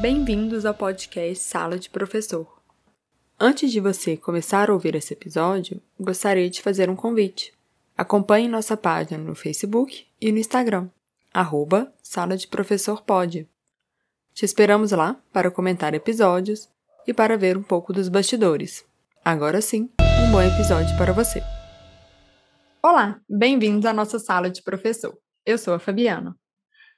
Bem-vindos ao podcast Sala de Professor. Antes de você começar a ouvir esse episódio, gostaria de fazer um convite. Acompanhe nossa página no Facebook e no Instagram, arroba Sala de Professor. Te esperamos lá para comentar episódios e para ver um pouco dos bastidores. Agora sim, um bom episódio para você. Olá, bem-vindos à nossa Sala de Professor. Eu sou a Fabiana.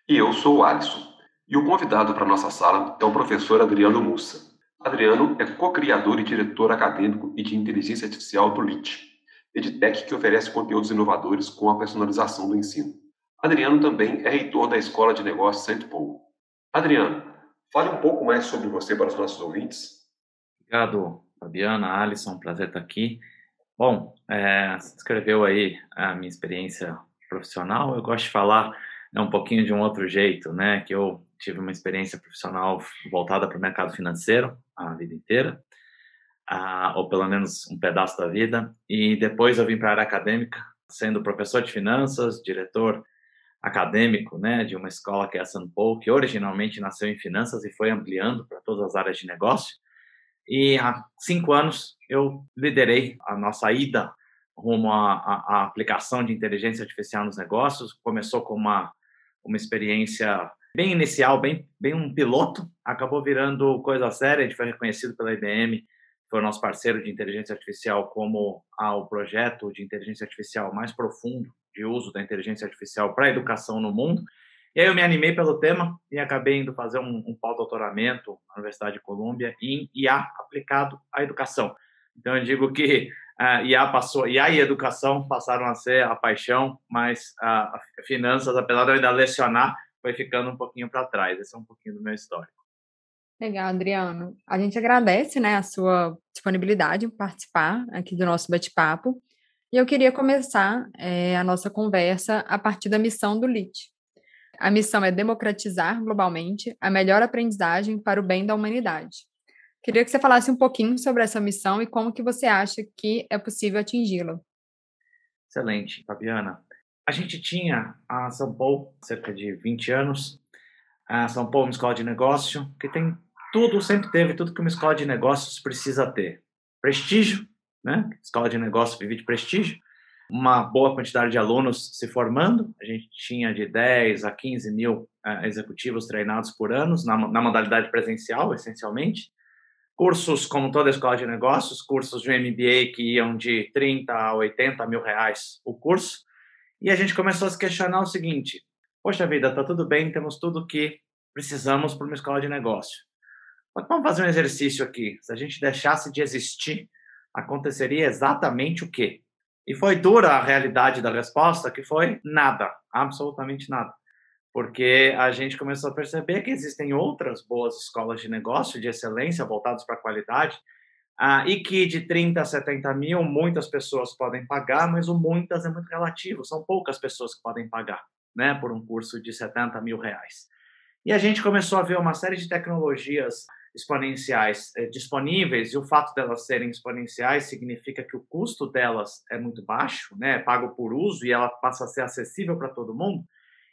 E eu sou o Alisson. E o convidado para nossa sala é o professor Adriano Mussa. Adriano é co-criador e diretor acadêmico e de inteligência artificial do LIT, EdTech que oferece conteúdos inovadores com a personalização do ensino. Adriano também é reitor da Escola de Negócios St. Paul. Adriano, fale um pouco mais sobre você para os nossos ouvintes. Obrigado, Fabiana, Alisson, prazer estar aqui. Bom, é, você descreveu aí a minha experiência profissional. Eu gosto de falar né, um pouquinho de um outro jeito, né? Que eu tive uma experiência profissional voltada para o mercado financeiro a vida inteira, ou pelo menos um pedaço da vida, e depois eu vim para a área acadêmica, sendo professor de finanças, diretor acadêmico, né, de uma escola que é a. Paul, que originalmente nasceu em finanças e foi ampliando para todas as áreas de negócio. E há cinco anos eu liderei a nossa ida rumo à aplicação de inteligência artificial nos negócios. Começou com uma, uma experiência bem inicial, bem, bem um piloto, acabou virando coisa séria. A gente foi reconhecido pela IBM, foi o nosso parceiro de inteligência artificial como ah, o projeto de inteligência artificial mais profundo de uso da inteligência artificial para a educação no mundo. E aí eu me animei pelo tema e acabei indo fazer um, um pós-doutoramento na Universidade de Colômbia em IA aplicado à educação. Então eu digo que uh, IA passou, IA e educação passaram a ser a paixão, mas uh, finanças, apesar de eu ainda lecionar, foi ficando um pouquinho para trás. Esse é um pouquinho do meu histórico. Legal, Adriano. A gente agradece né, a sua disponibilidade em participar aqui do nosso bate-papo. E eu queria começar é, a nossa conversa a partir da missão do LIT. A missão é democratizar globalmente a melhor aprendizagem para o bem da humanidade. Queria que você falasse um pouquinho sobre essa missão e como que você acha que é possível atingi-la. Excelente, Fabiana. A gente tinha a São Paulo, cerca de 20 anos, a São Paulo, uma escola de negócio, que tem tudo, sempre teve tudo que uma escola de negócios precisa ter. Prestígio, né? Escola de negócios vive de prestígio. Uma boa quantidade de alunos se formando. A gente tinha de 10 a 15 mil uh, executivos treinados por ano, na, na modalidade presencial, essencialmente. Cursos, como toda escola de negócios, cursos de MBA que iam de 30 a 80 mil reais o curso. E a gente começou a se questionar o seguinte: poxa vida, está tudo bem, temos tudo que precisamos para uma escola de negócio. Mas vamos fazer um exercício aqui. Se a gente deixasse de existir, aconteceria exatamente o quê? E foi dura a realidade da resposta, que foi nada, absolutamente nada. Porque a gente começou a perceber que existem outras boas escolas de negócio de excelência voltadas para a qualidade, ah, e que de 30 a 70 mil muitas pessoas podem pagar, mas o muitas é muito relativo, são poucas pessoas que podem pagar né, por um curso de 70 mil reais. E a gente começou a ver uma série de tecnologias exponenciais eh, disponíveis, e o fato delas serem exponenciais significa que o custo delas é muito baixo, né, é pago por uso, e ela passa a ser acessível para todo mundo.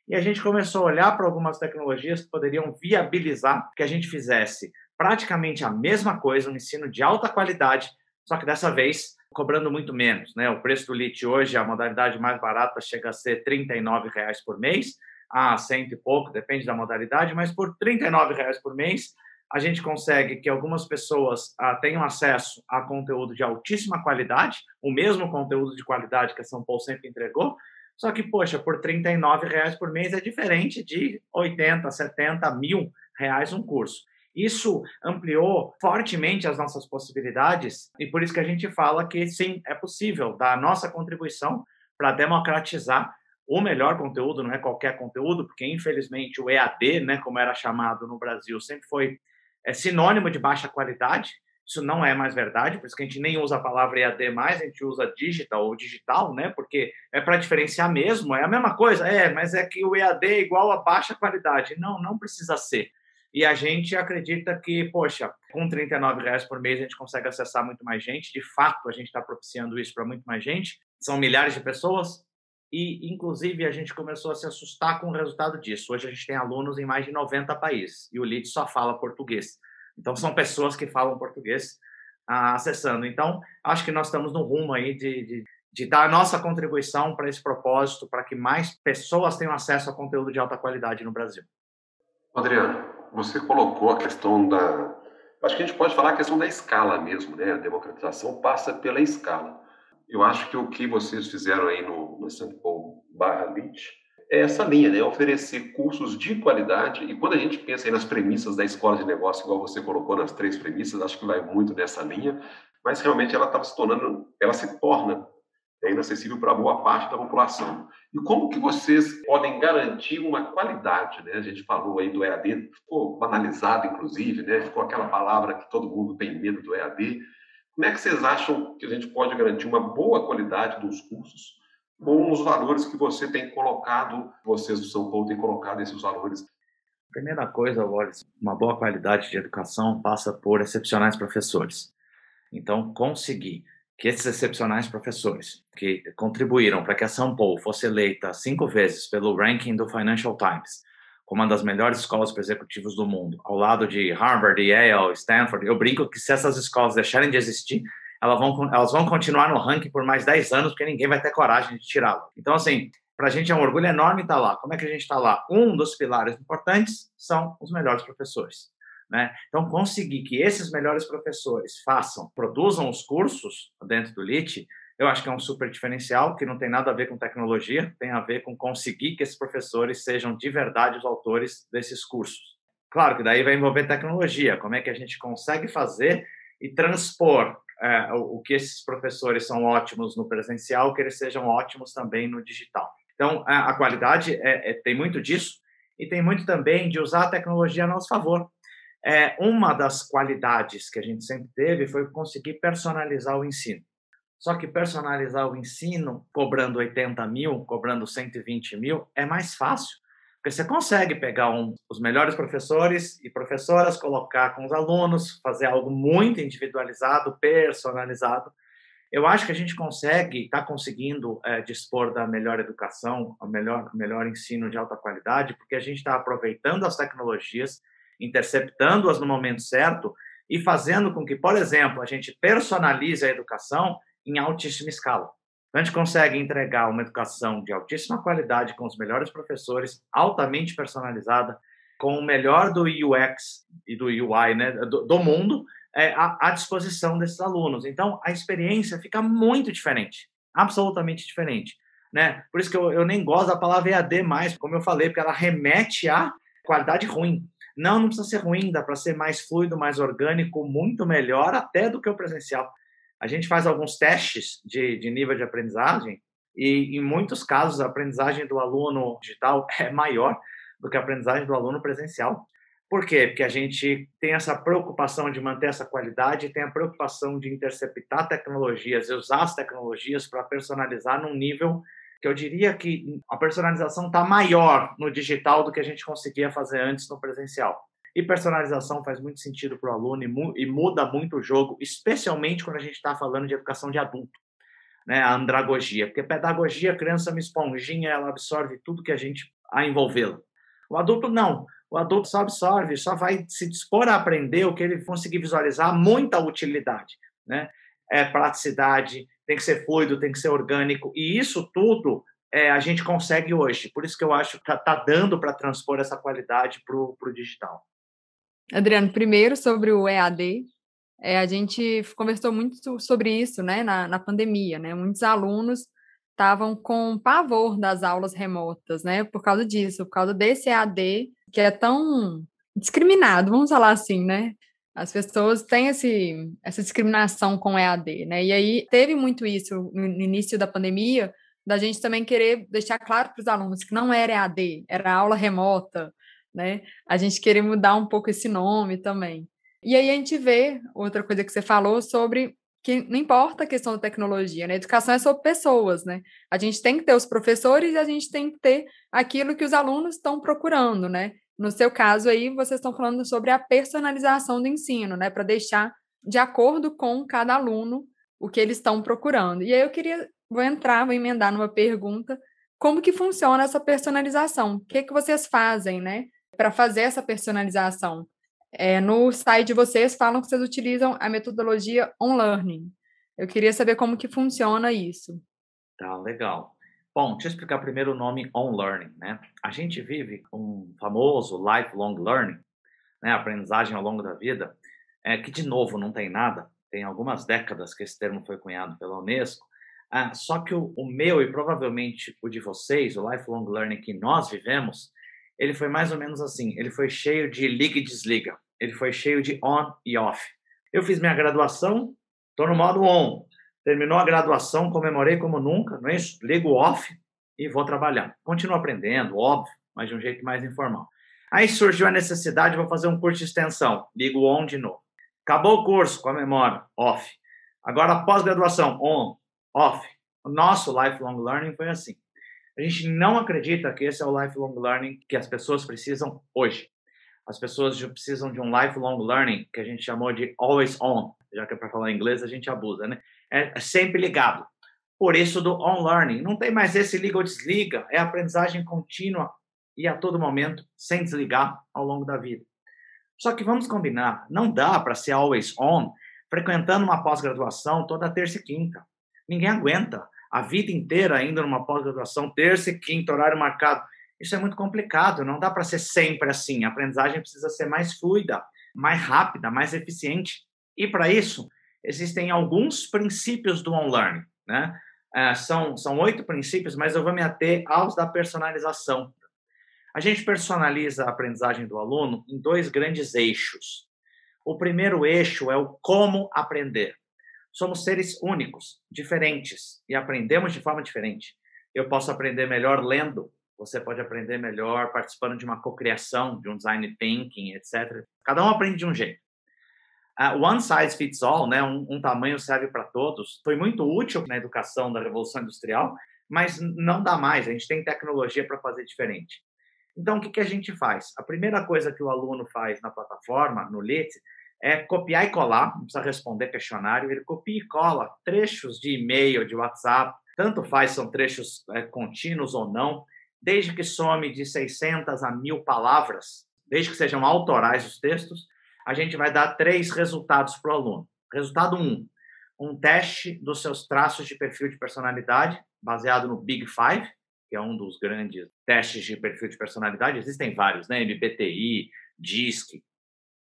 E a gente começou a olhar para algumas tecnologias que poderiam viabilizar que a gente fizesse praticamente a mesma coisa, um ensino de alta qualidade, só que dessa vez cobrando muito menos. Né? O preço do LIT hoje, a modalidade mais barata chega a ser R$ 39,00 por mês, a cento e pouco, depende da modalidade, mas por R$ 39,00 por mês, a gente consegue que algumas pessoas ah, tenham acesso a conteúdo de altíssima qualidade, o mesmo conteúdo de qualidade que a São Paulo sempre entregou, só que, poxa, por R$ 39,00 por mês é diferente de 80, 70 mil reais um curso. Isso ampliou fortemente as nossas possibilidades e por isso que a gente fala que sim, é possível dar a nossa contribuição para democratizar o melhor conteúdo, não é qualquer conteúdo, porque infelizmente o EAD, né, como era chamado no Brasil, sempre foi é, sinônimo de baixa qualidade. Isso não é mais verdade, por isso que a gente nem usa a palavra EAD mais, a gente usa digital ou digital, né? Porque é para diferenciar mesmo, é a mesma coisa, é, mas é que o EAD é igual a baixa qualidade. Não, não precisa ser. E a gente acredita que, poxa, com R$ reais por mês a gente consegue acessar muito mais gente. De fato, a gente está propiciando isso para muito mais gente. São milhares de pessoas e, inclusive, a gente começou a se assustar com o resultado disso. Hoje a gente tem alunos em mais de 90 países e o LIT só fala português. Então, são pessoas que falam português ah, acessando. Então, acho que nós estamos no rumo aí de, de, de dar a nossa contribuição para esse propósito, para que mais pessoas tenham acesso a conteúdo de alta qualidade no Brasil. Adriano, você colocou a questão da. Acho que a gente pode falar a questão da escala mesmo, né? A democratização passa pela escala. Eu acho que o que vocês fizeram aí no, no Sample barra Lit é essa linha, né? Oferecer cursos de qualidade. E quando a gente pensa aí nas premissas da escola de negócio, igual você colocou nas três premissas, acho que vai muito nessa linha. Mas realmente ela estava se tornando, ela se torna é inacessível para boa parte da população. E como que vocês podem garantir uma qualidade? Né? A gente falou aí do EAD, ficou banalizado, inclusive, né? ficou aquela palavra que todo mundo tem medo do EAD. Como é que vocês acham que a gente pode garantir uma boa qualidade dos cursos com os valores que você tem colocado, vocês do São Paulo têm colocado esses valores? Primeira coisa, Wallace, uma boa qualidade de educação passa por excepcionais professores. Então, conseguir que esses excepcionais professores que contribuíram para que a São Paulo fosse eleita cinco vezes pelo ranking do Financial Times como uma das melhores escolas para executivos do mundo, ao lado de Harvard, Yale, Stanford, eu brinco que se essas escolas deixarem de existir, elas vão, elas vão continuar no ranking por mais 10 anos, porque ninguém vai ter coragem de tirá-la. Então, assim, para a gente é um orgulho enorme estar lá. Como é que a gente está lá? Um dos pilares importantes são os melhores professores. Né? Então, conseguir que esses melhores professores façam, produzam os cursos dentro do LIT, eu acho que é um super diferencial, que não tem nada a ver com tecnologia, tem a ver com conseguir que esses professores sejam de verdade os autores desses cursos. Claro que daí vai envolver tecnologia, como é que a gente consegue fazer e transpor é, o, que esses professores são ótimos no presencial, que eles sejam ótimos também no digital. Então, a, a qualidade é, é, tem muito disso, e tem muito também de usar a tecnologia a nosso favor. É, uma das qualidades que a gente sempre teve foi conseguir personalizar o ensino. Só que personalizar o ensino, cobrando 80 mil, cobrando 120 mil, é mais fácil. Porque você consegue pegar um, os melhores professores e professoras, colocar com os alunos, fazer algo muito individualizado, personalizado. Eu acho que a gente consegue, está conseguindo é, dispor da melhor educação, o melhor, melhor ensino de alta qualidade, porque a gente está aproveitando as tecnologias interceptando-as no momento certo e fazendo com que, por exemplo, a gente personalize a educação em altíssima escala. Então, a gente consegue entregar uma educação de altíssima qualidade, com os melhores professores, altamente personalizada, com o melhor do UX e do UI né, do, do mundo é, à, à disposição desses alunos. Então, a experiência fica muito diferente, absolutamente diferente. Né? Por isso que eu, eu nem gosto da palavra EAD mais, como eu falei, porque ela remete à qualidade ruim. Não, não precisa ser ruim, dá para ser mais fluido, mais orgânico, muito melhor até do que o presencial. A gente faz alguns testes de, de nível de aprendizagem e, em muitos casos, a aprendizagem do aluno digital é maior do que a aprendizagem do aluno presencial. Por quê? Porque a gente tem essa preocupação de manter essa qualidade, tem a preocupação de interceptar tecnologias e usar as tecnologias para personalizar num nível que eu diria que a personalização está maior no digital do que a gente conseguia fazer antes no presencial. E personalização faz muito sentido para o aluno e, mu e, muda muito o jogo, especialmente quando a gente está falando de educação de adulto, né? a andragogia. Porque pedagogia, criança é uma esponjinha, ela absorve tudo que a gente a envolvê-la. O adulto não. O adulto só absorve, só vai se dispor a aprender o que ele conseguir visualizar muita utilidade. Né? É praticidade, tem que ser fluido, tem que ser orgânico, e isso tudo é, a gente consegue hoje. Por isso que eu acho que está dando para transpor essa qualidade para o digital. Adriano, primeiro sobre o EAD, é, a gente conversou muito sobre isso né, na, na pandemia, né? Muitos alunos estavam com pavor das aulas remotas, né? Por causa disso, por causa desse EAD que é tão discriminado, vamos falar assim, né? As pessoas têm esse, essa discriminação com EAD, né? E aí teve muito isso no início da pandemia, da gente também querer deixar claro para os alunos que não era EAD, era aula remota, né? A gente querer mudar um pouco esse nome também. E aí a gente vê outra coisa que você falou sobre que não importa a questão da tecnologia, né? Educação é sobre pessoas, né? A gente tem que ter os professores e a gente tem que ter aquilo que os alunos estão procurando, né? No seu caso aí, vocês estão falando sobre a personalização do ensino, né, para deixar de acordo com cada aluno o que eles estão procurando. E aí eu queria, vou entrar, vou emendar numa pergunta como que funciona essa personalização. O que, que vocês fazem, né, para fazer essa personalização? É, no site de vocês falam que vocês utilizam a metodologia on-learning. Eu queria saber como que funciona isso. Tá, legal. Bom, deixa eu explicar primeiro o nome on-learning, né? A gente vive um famoso lifelong learning, né, aprendizagem ao longo da vida, é, que de novo não tem nada, tem algumas décadas que esse termo foi cunhado pela Unesco, ah, só que o, o, meu e provavelmente o de vocês, o lifelong learning que nós vivemos, ele foi mais ou menos assim, ele foi cheio de liga e desliga, ele foi cheio de on e off. Eu fiz minha graduação, estou no modo on, terminou a graduação, comemorei como nunca, não é isso? Ligo off e vou trabalhar. Continuo aprendendo, óbvio, mas de um jeito mais informal. Aí surgiu a necessidade, vou fazer um curso de extensão, ligo on de novo. Acabou o curso, comemora, off. Agora, pós-graduação, on, off. O nosso lifelong learning foi assim. A gente não acredita que esse é o lifelong learning que as pessoas precisam hoje. As pessoas precisam de um lifelong learning que a gente chamou de always on. Já que é para falar inglês, a gente abusa, né? É sempre ligado. Por isso do on learning. Não tem mais esse liga ou desliga. É aprendizagem contínua e a todo momento, sem desligar ao longo da vida. Só que vamos combinar, não dá para ser always on frequentando uma pós-graduação toda terça e quinta. Ninguém aguenta a vida inteira ainda numa pós-graduação, terça e quinta, horário marcado. Isso é muito complicado, não dá para ser sempre assim. A aprendizagem precisa ser mais fluida, mais rápida, mais eficiente. E para isso, existem alguns princípios do on-learning. Né? É, são, são oito princípios, mas eu vou me ater aos da personalização. A gente personaliza a aprendizagem do aluno em dois grandes eixos. O primeiro eixo é o como aprender. Somos seres únicos, diferentes e aprendemos de forma diferente. Eu posso aprender melhor lendo, você pode aprender melhor participando de uma cocriação, de um design thinking, etc. Cada um aprende de um jeito. Uh, one size fits all, né? Um, um tamanho serve para todos. Foi muito útil na educação da Revolução Industrial, mas não dá mais. A gente tem tecnologia para fazer diferente. Então, o que, que a gente faz? A primeira coisa que o aluno faz na plataforma, no LIT, é copiar e colar, não precisa responder questionário, ele copia e cola trechos de e-mail, de WhatsApp, tanto faz são trechos é, contínuos ou não, desde que some de 600 a 1000 palavras, desde que sejam autorais os textos, a gente vai dar três resultados para o aluno. Resultado 1, um, um teste dos seus traços de perfil de personalidade, baseado no Big Five, que é um dos grandes testes de perfil de personalidade. Existem vários, né? MBTI, DISC.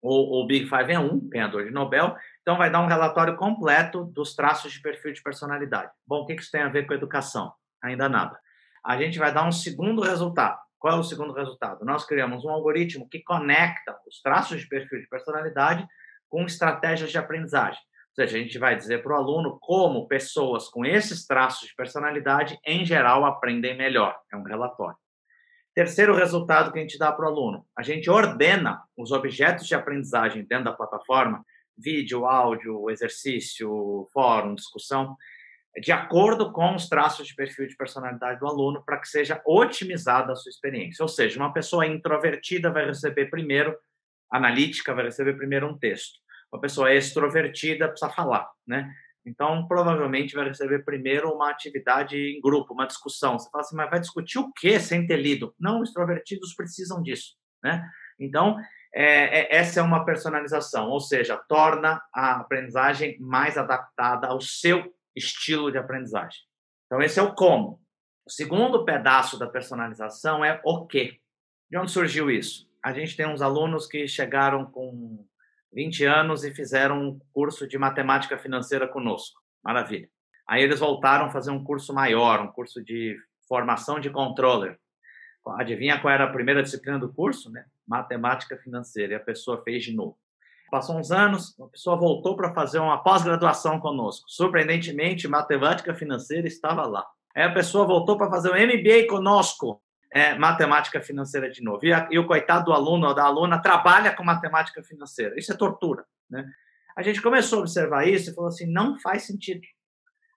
O, o Big Five é um, ganhador de Nobel. Então, vai dar um relatório completo dos traços de perfil de personalidade. Bom, o que isso tem a ver com educação? Ainda nada. A gente vai dar um segundo resultado. Qual é o segundo resultado? Nós criamos um algoritmo que conecta os traços de perfil de personalidade com estratégias de aprendizagem. Ou seja, a gente vai dizer para o aluno como pessoas com esses traços de personalidade, em geral, aprendem melhor. É um relatório. Terceiro resultado que a gente dá para o aluno: a gente ordena os objetos de aprendizagem dentro da plataforma, vídeo, áudio, exercício, fórum, discussão, de acordo com os traços de perfil de personalidade do aluno, para que seja otimizada a sua experiência. Ou seja, uma pessoa introvertida vai receber primeiro, analítica vai receber primeiro um texto uma pessoa extrovertida precisa falar, né? Então, provavelmente vai receber primeiro uma atividade em grupo, uma discussão. Você fala assim, mas vai discutir o quê sem ter lido? Não, extrovertidos precisam disso, né? Então, é, é, essa é uma personalização, ou seja, torna a aprendizagem mais adaptada ao seu estilo de aprendizagem. Então, esse é o como. O segundo pedaço da personalização é o quê. De onde surgiu isso? A gente tem uns alunos que chegaram com 20 anos e fizeram um curso de matemática financeira conosco. Maravilha. Aí eles voltaram a fazer um curso maior, um curso de formação de controller. Adivinha qual era a primeira disciplina do curso? Né? Matemática financeira. E a pessoa fez de novo. Passou uns anos, a pessoa voltou para fazer uma pós-graduação conosco. Surpreendentemente, matemática financeira estava lá. Aí a pessoa voltou para fazer um MBA conosco é, matemática financeira de novo. E, a, e, o coitado do aluno ou da aluna trabalha com matemática financeira. Isso é tortura. Né? A gente começou a observar isso e falou assim: não faz sentido.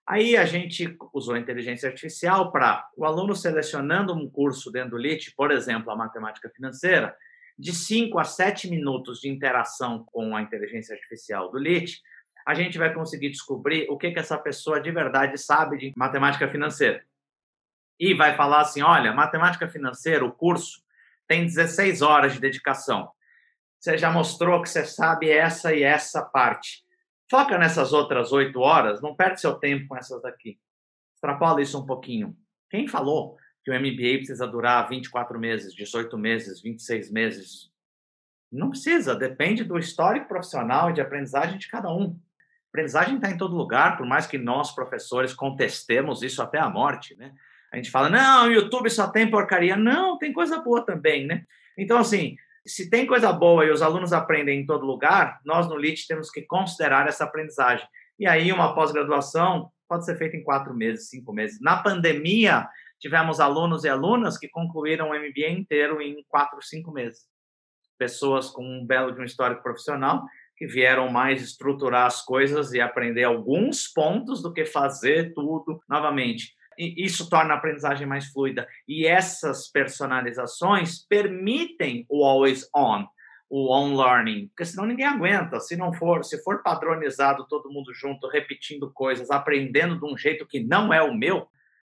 Aí a gente usou a inteligência artificial para o aluno selecionando um curso dentro do LIT, por exemplo, a matemática financeira, de 5 a 7 minutos de interação com a inteligência artificial do LIT, a gente vai conseguir descobrir o que, que essa pessoa de verdade sabe de matemática financeira. e vai falar assim: olha, matemática financeira, o curso tem 16 horas de dedicação. Você já mostrou que você sabe essa e essa parte. Foca nessas outras oito horas, não perde seu tempo com essas daqui. Extrapola isso um pouquinho. Quem falou que o MBA precisa durar 24 meses, 18 meses, 26 meses? Não precisa, depende do histórico profissional e de aprendizagem de cada um. A aprendizagem está em todo lugar, por mais que nós, professores, contestemos isso até a morte, né? A gente fala, não, o YouTube só tem porcaria. Não, tem coisa boa também, né? Então, assim, se tem coisa boa e os alunos aprendem em todo lugar, nós no LIT temos que considerar essa aprendizagem. E aí, uma pós-graduação pode ser feita em quatro meses, cinco meses. Na pandemia, tivemos alunos e alunas que concluíram o MBA inteiro em quatro, cinco meses. Pessoas com um belo de um histórico profissional que vieram mais estruturar as coisas e aprender alguns pontos do que fazer tudo novamente isso torna a aprendizagem mais fluida. E essas personalizações permitem o always on, o on learning, porque senão ninguém aguenta. Se não for, se for padronizado todo mundo junto, repetindo coisas, aprendendo de um jeito que não é o meu,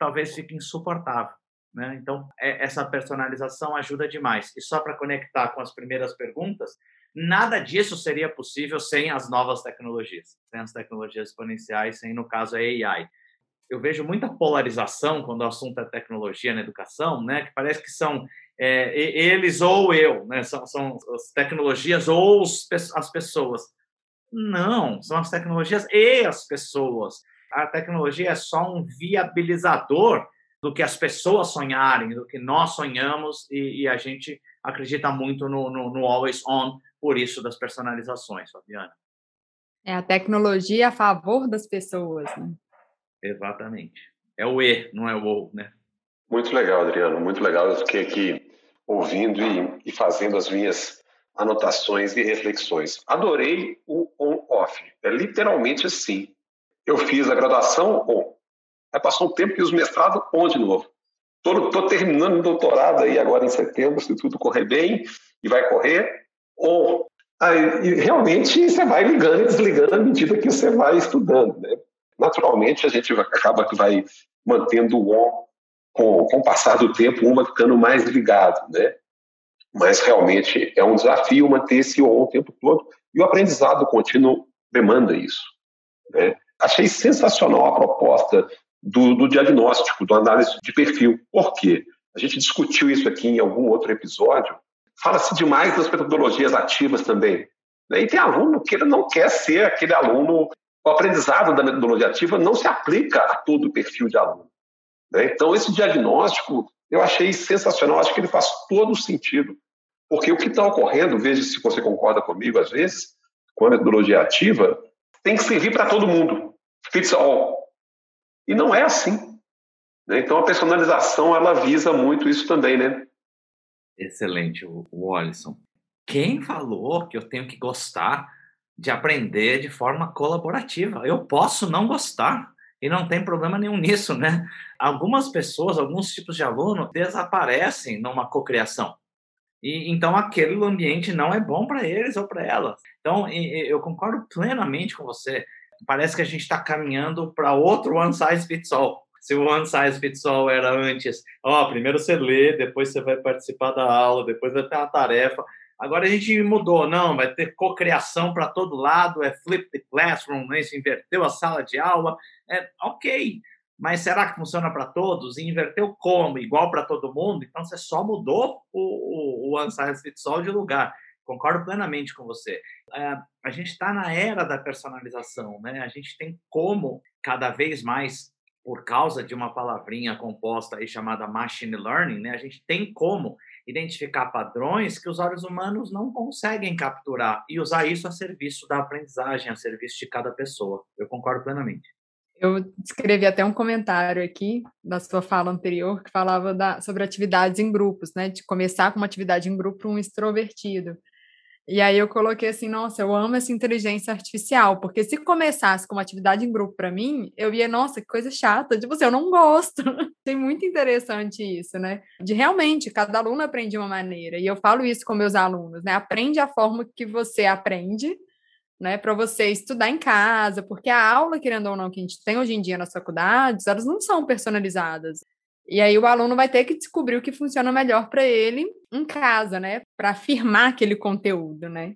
talvez fique insuportável. Né? Então, é, essa personalização ajuda demais. E só para conectar com as primeiras perguntas, nada disso seria possível sem as novas tecnologias, sem as tecnologias exponenciais, sem, no caso, a AI eu vejo muita polarização quando o assunto é tecnologia na educação, né? Que parece que são é, eles ou eu, né? São, são as tecnologias ou os, as pessoas. Não, são as tecnologias e as pessoas. A tecnologia é só um viabilizador do que as pessoas sonharem, do que nós sonhamos e, e a gente acredita muito no, no, no always on, por isso das personalizações, Fabiana. É a tecnologia a favor das pessoas, né? Exatamente. É o E, não é o O, né? Muito legal, Adriano, muito legal. Eu fiquei aqui ouvindo e, e fazendo as minhas anotações e reflexões. Adorei o on-off. É literalmente assim. Eu fiz a graduação on. Aí passou um tempo e os mestrados on de novo. Estou terminando o doutorado aí agora em setembro, se tudo correr bem, e vai correr, on. Aí, realmente você vai ligando e desligando à medida que você vai estudando. Né? naturalmente a gente acaba que vai mantendo o on com, com o passar do tempo, uma ficando mais ligado, né? Mas realmente é um desafio manter esse on o tempo todo e o aprendizado contínuo demanda isso. Né? Achei sensacional a proposta do, do diagnóstico, do análise de perfil. Por quê? A gente discutiu isso aqui em algum outro episódio. Fala-se demais das metodologias ativas também. Né? E tem aluno que ele não quer ser aquele aluno o aprendizado da metodologia ativa não se aplica a todo o perfil de aluno. Né? Então, esse diagnóstico eu achei sensacional, acho que ele faz todo sentido. Porque o que está ocorrendo, veja se você concorda comigo, às vezes, com a metodologia ativa, tem que servir para todo mundo. Fits all. E não é assim. Né? Então, a personalização, ela visa muito isso também, né? Excelente, o Alisson. Quem falou que eu tenho que gostar de aprender de forma colaborativa. Eu posso não gostar e não tem problema nenhum nisso, né? Algumas pessoas, alguns tipos de aluno desaparecem numa cocriação. E então aquele ambiente não é bom para eles ou para elas. Então eu concordo plenamente com você. Parece que a gente está caminhando para outro one size fits all. Se o one size fits all era antes, ó, primeiro você lê, depois você vai participar da aula, depois vai ter uma tarefa. Agora a gente mudou, não, vai ter cocriação para todo lado, é flip the classroom, né? Isso inverteu a sala de aula, é ok. Mas será que funciona para todos? E inverteu como? Igual para todo mundo? Então você só mudou o, o, o size fits all de lugar. Concordo plenamente com você. É, a gente está na era da personalização, né? A gente tem como cada vez mais por causa de uma palavrinha composta aí chamada machine learning, né? A gente tem como identificar padrões que os olhos humanos não conseguem capturar e usar isso a serviço da aprendizagem, a serviço de cada pessoa. Eu concordo plenamente. Eu escrevi até um comentário aqui da sua fala anterior que falava da, sobre atividades em grupos, né? De começar com uma atividade em grupo um extrovertido. E aí eu coloquei assim, nossa, eu amo essa inteligência artificial, porque se começasse com uma atividade em grupo para mim, eu ia, nossa, que coisa chata, tipo assim, eu não gosto. Tem muito interessante isso, né? De realmente, cada aluno aprende de uma maneira, e eu falo isso com meus alunos, né? Aprende a forma que você aprende, né, para você estudar em casa, porque a aula, querendo ou não, que a gente tem hoje em dia nas faculdades, elas não são personalizadas. E aí o aluno vai ter que descobrir o que funciona melhor para ele em casa, né? Para afirmar aquele conteúdo, né?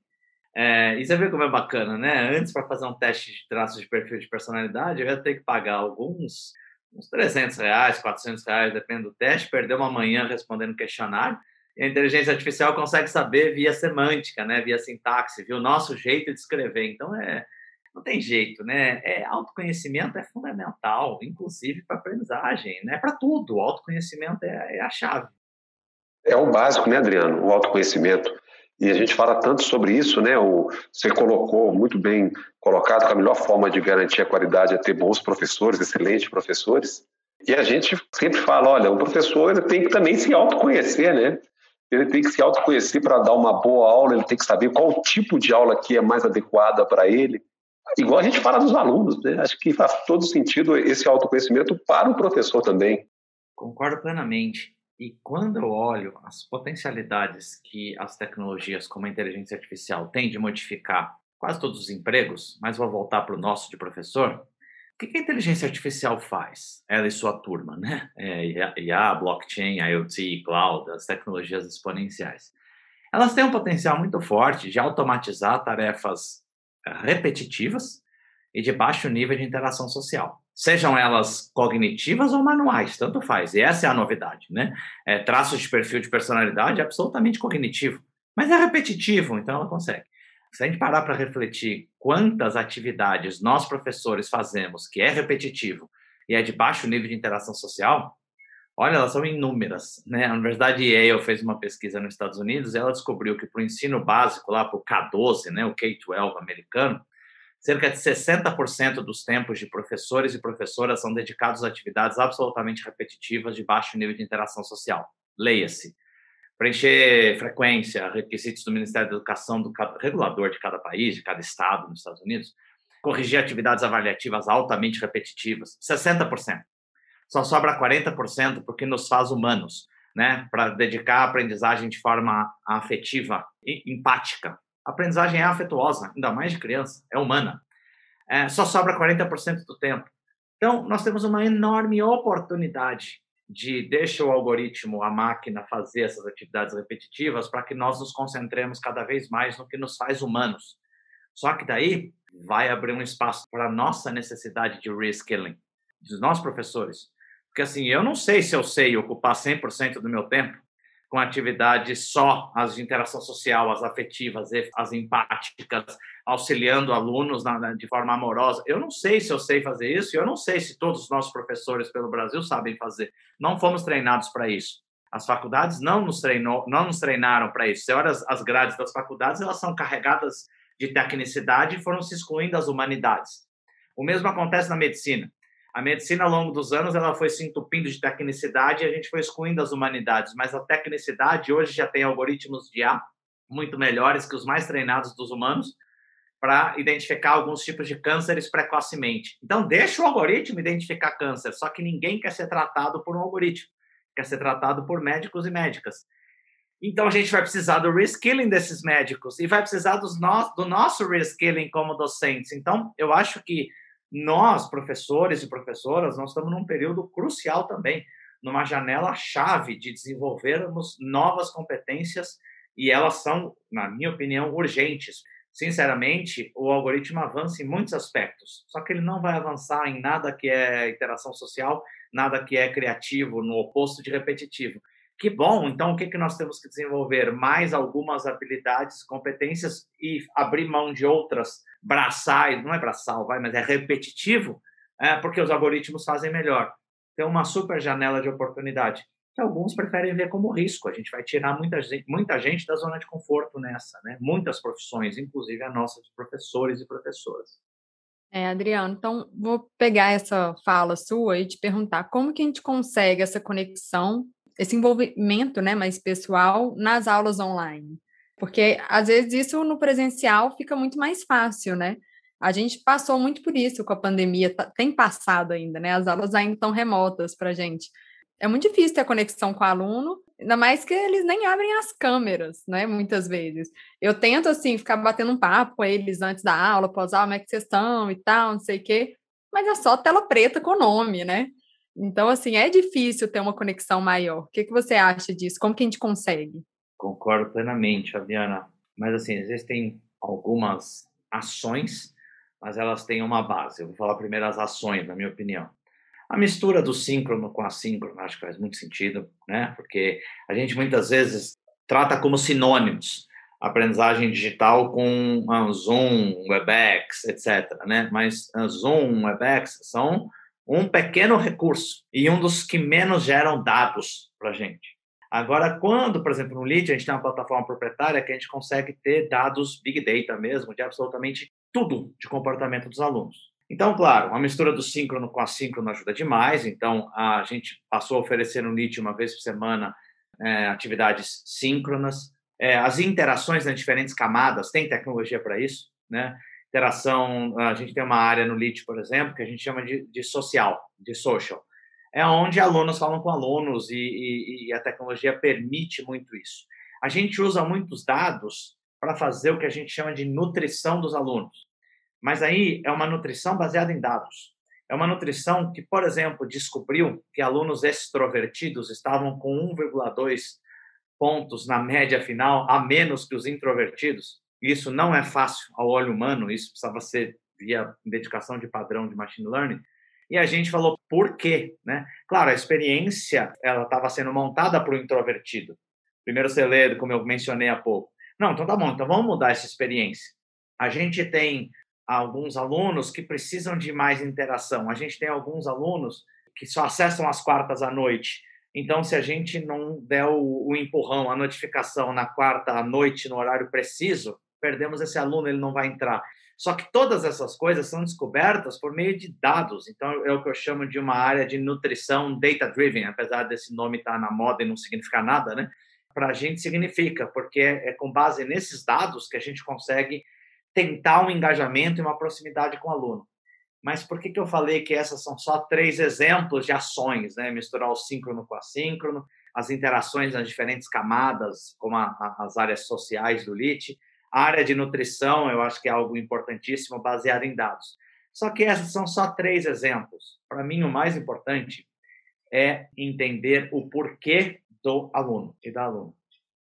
É, e você vê como é bacana, né? Antes, para fazer um teste de traços de perfil de personalidade, eu ia ter que pagar alguns, uns 300 reais, 400 reais, depende do teste, perder uma manhã respondendo questionário. A inteligência artificial consegue saber via semântica, né? Via sintaxe, via o nosso jeito de escrever. Então, é, não tem jeito, né? É, autoconhecimento é fundamental, inclusive para aprendizagem, né? Para tudo. O autoconhecimento é, é a chave. É o básico, né, Adriano? O autoconhecimento. E a gente fala tanto sobre isso, né? O, você colocou muito bem colocado que a melhor forma de garantir a qualidade é ter bons professores, excelentes professores. E a gente sempre fala, olha, o professor tem que também se autoconhecer, né? Ele tem que se autoconhecer para dar uma boa aula, ele tem que saber qual tipo de aula que é mais adequada para ele. Igual a gente fala dos alunos, né? Acho que faz todo sentido esse autoconhecimento para o professor também. Concordo plenamente. E quando eu olho as potencialidades que as tecnologias como a inteligência artificial têm de modificar quase todos os empregos, mas vou voltar para o nosso de professor, o que a inteligência artificial faz? Ela e sua turma, né? É, IA, blockchain, IoT, cloud, as tecnologias exponenciais. Elas têm um potencial muito forte de automatizar tarefas eh, repetitivas e de baixo nível de interação social sejam elas cognitivas ou manuais, tanto faz. E essa é a novidade, né? É, traços de perfil de personalidade absolutamente cognitivo, mas é repetitivo, então ela consegue. Se a gente parar para refletir quantas atividades nós professores fazemos que é repetitivo e é de baixo nível de interação social, olha, elas são inúmeras. Né? A Universidade Yale fez uma pesquisa nos Estados Unidos e ela descobriu que para o ensino básico, lá para o K12, né, o K-12 americano, cerca de 60% dos tempos de professores e professoras são dedicados a atividades absolutamente repetitivas de baixo nível de interação social. Leia-se. Preencher frequência, requisitos do Ministério da Educação, do regulador de cada país, de cada estado nos Estados Unidos. Corrigir atividades avaliativas altamente repetitivas, 60%. Só sobra 40% porque nos faz humanos, né? Para dedicar a aprendizagem de forma afetiva e empática, a aprendizagem é afetuosa, ainda mais de criança, é humana. É, só sobra 40% do tempo. Então, nós temos uma enorme oportunidade de deixar o algoritmo, a máquina, fazer essas atividades repetitivas para que nós nos concentremos cada vez mais no que nos faz humanos. Só que daí vai abrir um espaço para a nossa necessidade de reskilling, dos nossos professores. Porque assim, eu não sei se eu sei ocupar 100% do meu tempo com atividades só as de interação social, as afetivas, as empáticas, auxiliando alunos na, de forma amorosa. Eu não sei se eu sei fazer isso, eu não sei se todos os nossos professores pelo Brasil sabem fazer. Não fomos treinados para isso. As faculdades não nos treinou, não nos treinaram para isso. Você olha as, as grades das faculdades, elas são carregadas de tecnicidade e foram se excluindo as humanidades. O mesmo acontece na medicina. A medicina, ao longo dos anos, ela foi se entupindo de tecnicidade e a gente foi excluindo as humanidades. Mas a tecnicidade hoje já tem algoritmos de IA muito melhores que os mais treinados dos humanos para identificar alguns tipos de cânceres precocemente. Então, deixa o algoritmo identificar câncer, só que ninguém quer ser tratado por um algoritmo, quer ser tratado por médicos e médicas. Então, a gente vai precisar do reskilling desses médicos e vai precisar dos no do nosso reskilling como docentes. Então, eu acho que nós, professores e professoras, nós estamos num período crucial também, numa janela-chave de desenvolvermos novas competências e elas são, na minha opinião, urgentes. Sinceramente, o algoritmo avança em muitos aspectos, só que ele não vai avançar em nada que é interação social, nada que é criativo, no oposto de repetitivo. Que bom, então o que, que nós temos que desenvolver? Mais algumas habilidades, competências e abrir mão de outras braçais, não é braçal, vai, mas é repetitivo, é, porque os algoritmos fazem melhor. Tem uma super janela de oportunidade, que alguns preferem ver como risco. A gente vai tirar muita gente, muita gente da zona de conforto nessa, né? Muitas profissões, inclusive a nossa de professores e professoras. É, Adriano, então vou pegar essa fala sua e te perguntar como que a gente consegue essa conexão esse envolvimento né, mais pessoal nas aulas online. Porque, às vezes, isso no presencial fica muito mais fácil, né? A gente passou muito por isso com a pandemia, tá, tem passado ainda, né? As aulas ainda estão remotas para a gente. É muito difícil ter conexão com o aluno, ainda mais que eles nem abrem as câmeras, né? Muitas vezes. Eu tento, assim, ficar batendo um papo com eles antes da aula, pós-aula, como é que vocês estão e tal, não sei o quê, mas é só tela preta com nome, né? Então, assim, é difícil ter uma conexão maior. O que, que você acha disso? Como que a gente consegue? Concordo plenamente, Fabiana. Mas, assim, existem algumas ações, mas elas têm uma base. Eu vou falar primeiro as ações, na minha opinião. A mistura do síncrono com assíncrono acho que faz muito sentido, né? Porque a gente muitas vezes trata como sinônimos aprendizagem digital com Zoom, WebEx, etc. Né? Mas Zoom, WebEx são um pequeno recurso e um dos que menos geram dados para a gente. Agora, quando, por exemplo, no Lead, a gente tem uma plataforma proprietária que a gente consegue ter dados Big Data mesmo, de absolutamente tudo de comportamento dos alunos. Então, claro, uma mistura do síncrono com assíncrono ajuda demais. Então, a gente passou a oferecer no Lead uma vez por semana é, atividades síncronas. É, as interações nas diferentes camadas, tem tecnologia para isso, né? Interação, a gente tem uma área no LIT, por exemplo, que a gente chama de, de social, de social. É onde alunos falam com alunos e, e, e a tecnologia permite muito isso. A gente usa muitos dados para fazer o que a gente chama de nutrição dos alunos. Mas aí é uma nutrição baseada em dados. É uma nutrição que, por exemplo, descobriu que alunos extrovertidos estavam com 1,2 pontos na média final a menos que os introvertidos. Isso não é fácil ao olho humano, isso precisava ser via dedicação de padrão de machine learning. E a gente falou por quê, né? Claro, a experiência ela estava sendo montada para o introvertido. Primeiro lê, como eu mencionei há pouco. Não, então tá bom, então vamos mudar essa experiência. A gente tem alguns alunos que precisam de mais interação. A gente tem alguns alunos que só acessam as quartas à noite. Então, se a gente não der o, o empurrão, a notificação na quarta à noite, no horário preciso, perdemos esse aluno, ele não vai entrar. Só que todas essas coisas são descobertas por meio de dados. Então, é o que eu chamo de uma área de nutrição data-driven, apesar desse nome estar na moda e não significar nada, né? Para a gente significa, porque é com base nesses dados que a gente consegue tentar um engajamento e uma proximidade com o aluno. Mas por que, que eu falei que essas são só três exemplos de ações, né? Misturar o síncrono com o assíncrono, as interações nas diferentes camadas, como a, a, as áreas sociais do LIT, área de nutrição, eu acho que é algo importantíssimo, baseado em dados. Só que essas são só três exemplos. Para mim, o mais importante é entender o porquê do aluno e da aluna.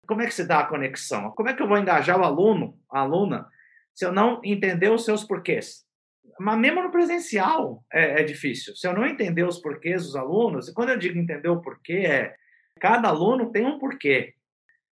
Como é que se dá a conexão? Como é que eu vou engajar o aluno, a aluna, se eu não entender os seus porquês. Mas mesmo no presencial é, é, difícil. Se eu não entender os porquês dos alunos, e quando eu digo entender o porquê, é cada aluno tem um porquê.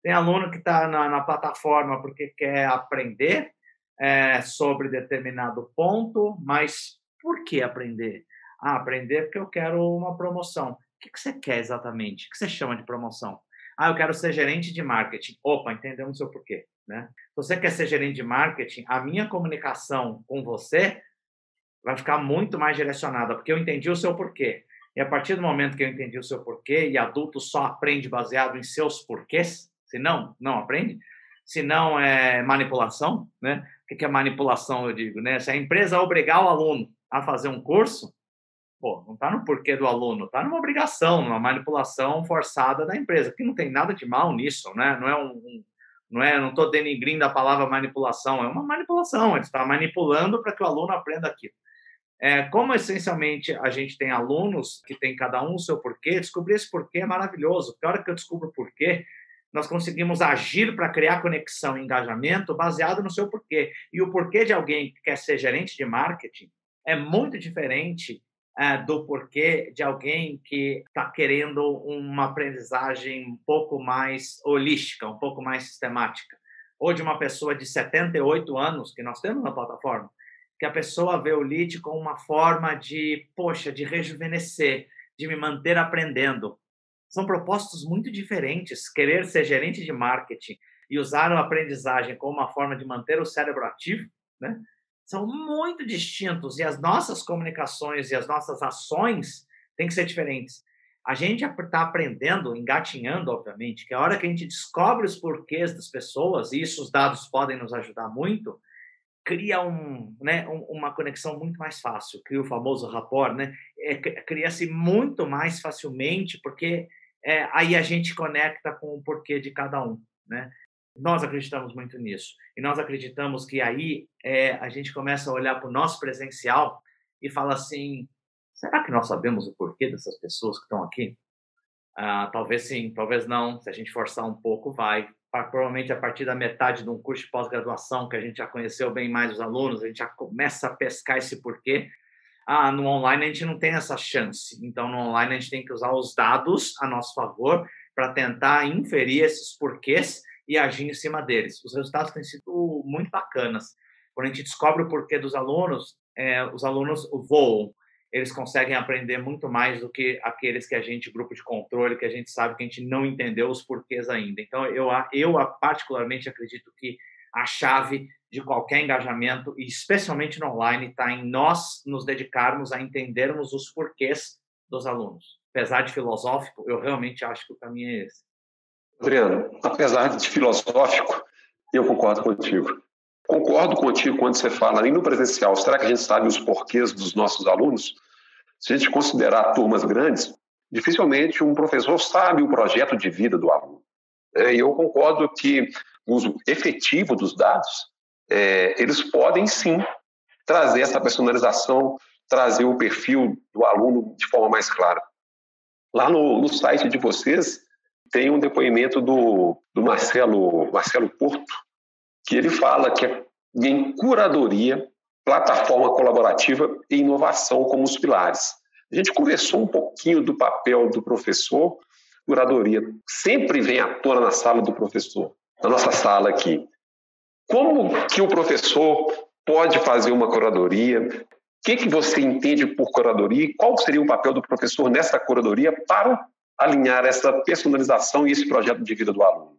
Tem aluno que está na, na, plataforma porque quer aprender é, sobre determinado ponto, mas por que aprender? Ah, aprender porque eu quero uma promoção. O que, que você quer exatamente? O que você chama de promoção? Ah, eu quero ser gerente de marketing. Opa, entendemos o seu porquê. Né? Se você quer ser gerente de marketing, a minha comunicação com você vai ficar muito mais direcionada, porque eu entendi o seu porquê. E a partir do momento que eu entendi o seu porquê, e adulto só aprende baseado em seus porquês, se não, não aprende, se não é manipulação, né? O que é manipulação, eu digo, né? Se a empresa obrigar o aluno a fazer um curso, pô, não está no porquê do aluno, está numa obrigação, numa manipulação forçada da empresa, que não tem nada de mal nisso, né? Não é um, um não é, não estou denigrindo a palavra manipulação, é uma manipulação, ele está manipulando para que o aluno aprenda aquilo. É, como essencialmente a gente tem alunos que tem cada um o seu porquê, descobrir esse porquê é maravilhoso. Porque a hora que eu descubro o porquê, nós conseguimos agir para criar conexão e engajamento baseado no seu porquê. E o porquê de alguém que quer ser gerente de marketing é muito diferente é, do porquê de alguém que está querendo uma aprendizagem um pouco mais holística, um pouco mais sistemática. Ou de uma pessoa de 78 anos, que nós temos na plataforma, que a pessoa vê o lead como uma forma de, poxa, de rejuvenescer, de me manter aprendendo. São propostas muito diferentes. Querer ser gerente de marketing e usar a aprendizagem como uma forma de manter o cérebro ativo, né? são muito distintos e as nossas comunicações e as nossas ações têm que ser diferentes. A gente está aprendendo, engatinhando, obviamente, que a hora que a gente descobre os porquês das pessoas, e isso os dados podem nos ajudar muito, cria um, né, uma conexão muito mais fácil, cria o famoso rapport, né? É, cria-se muito mais facilmente, porque é, aí a gente conecta com o porquê de cada um, né? Nós acreditamos muito nisso. E nós acreditamos que aí é, a gente começa a olhar para o nosso presencial e fala assim: será que nós sabemos o porquê dessas pessoas que estão aqui? Ah, talvez sim, talvez não. Se a gente forçar um pouco, vai. Provavelmente a partir da metade de um curso de pós-graduação, que a gente já conheceu bem mais os alunos, a gente já começa a pescar esse porquê. Ah, no online a gente não tem essa chance. Então, no online a gente tem que usar os dados a nosso favor para tentar inferir esses porquês e agir em cima deles. Os resultados têm sido muito bacanas. Quando a gente descobre o porquê dos alunos, é, os alunos voam. Eles conseguem aprender muito mais do que aqueles que a gente, grupo de controle, que a gente sabe que a gente não entendeu os porquês ainda. Então, eu, eu particularmente acredito que a chave de qualquer engajamento, e especialmente no online, está em nós nos dedicarmos a entendermos os porquês dos alunos. Apesar de filosófico, eu realmente acho que o caminho é esse. Adriano, apesar de filosófico, eu concordo contigo. Concordo contigo quando você fala ali no presencial. Será que a gente sabe os porquês dos nossos alunos? Se a gente considerar turmas grandes, dificilmente um professor sabe o projeto de vida do aluno. É, e eu concordo que uso efetivo dos dados, é, eles podem sim trazer essa personalização, trazer o perfil do aluno de forma mais clara. Lá no, no site de vocês, tem um depoimento do, do Marcelo, Marcelo Porto, que ele fala que é em curadoria, plataforma colaborativa e inovação como os pilares. A gente conversou um pouquinho do papel do professor, curadoria sempre vem à tona na sala do professor, na nossa sala aqui. Como que o professor pode fazer uma curadoria? O que, que você entende por curadoria e qual seria o papel do professor nessa curadoria para alinhar essa personalização e esse projeto de vida do aluno.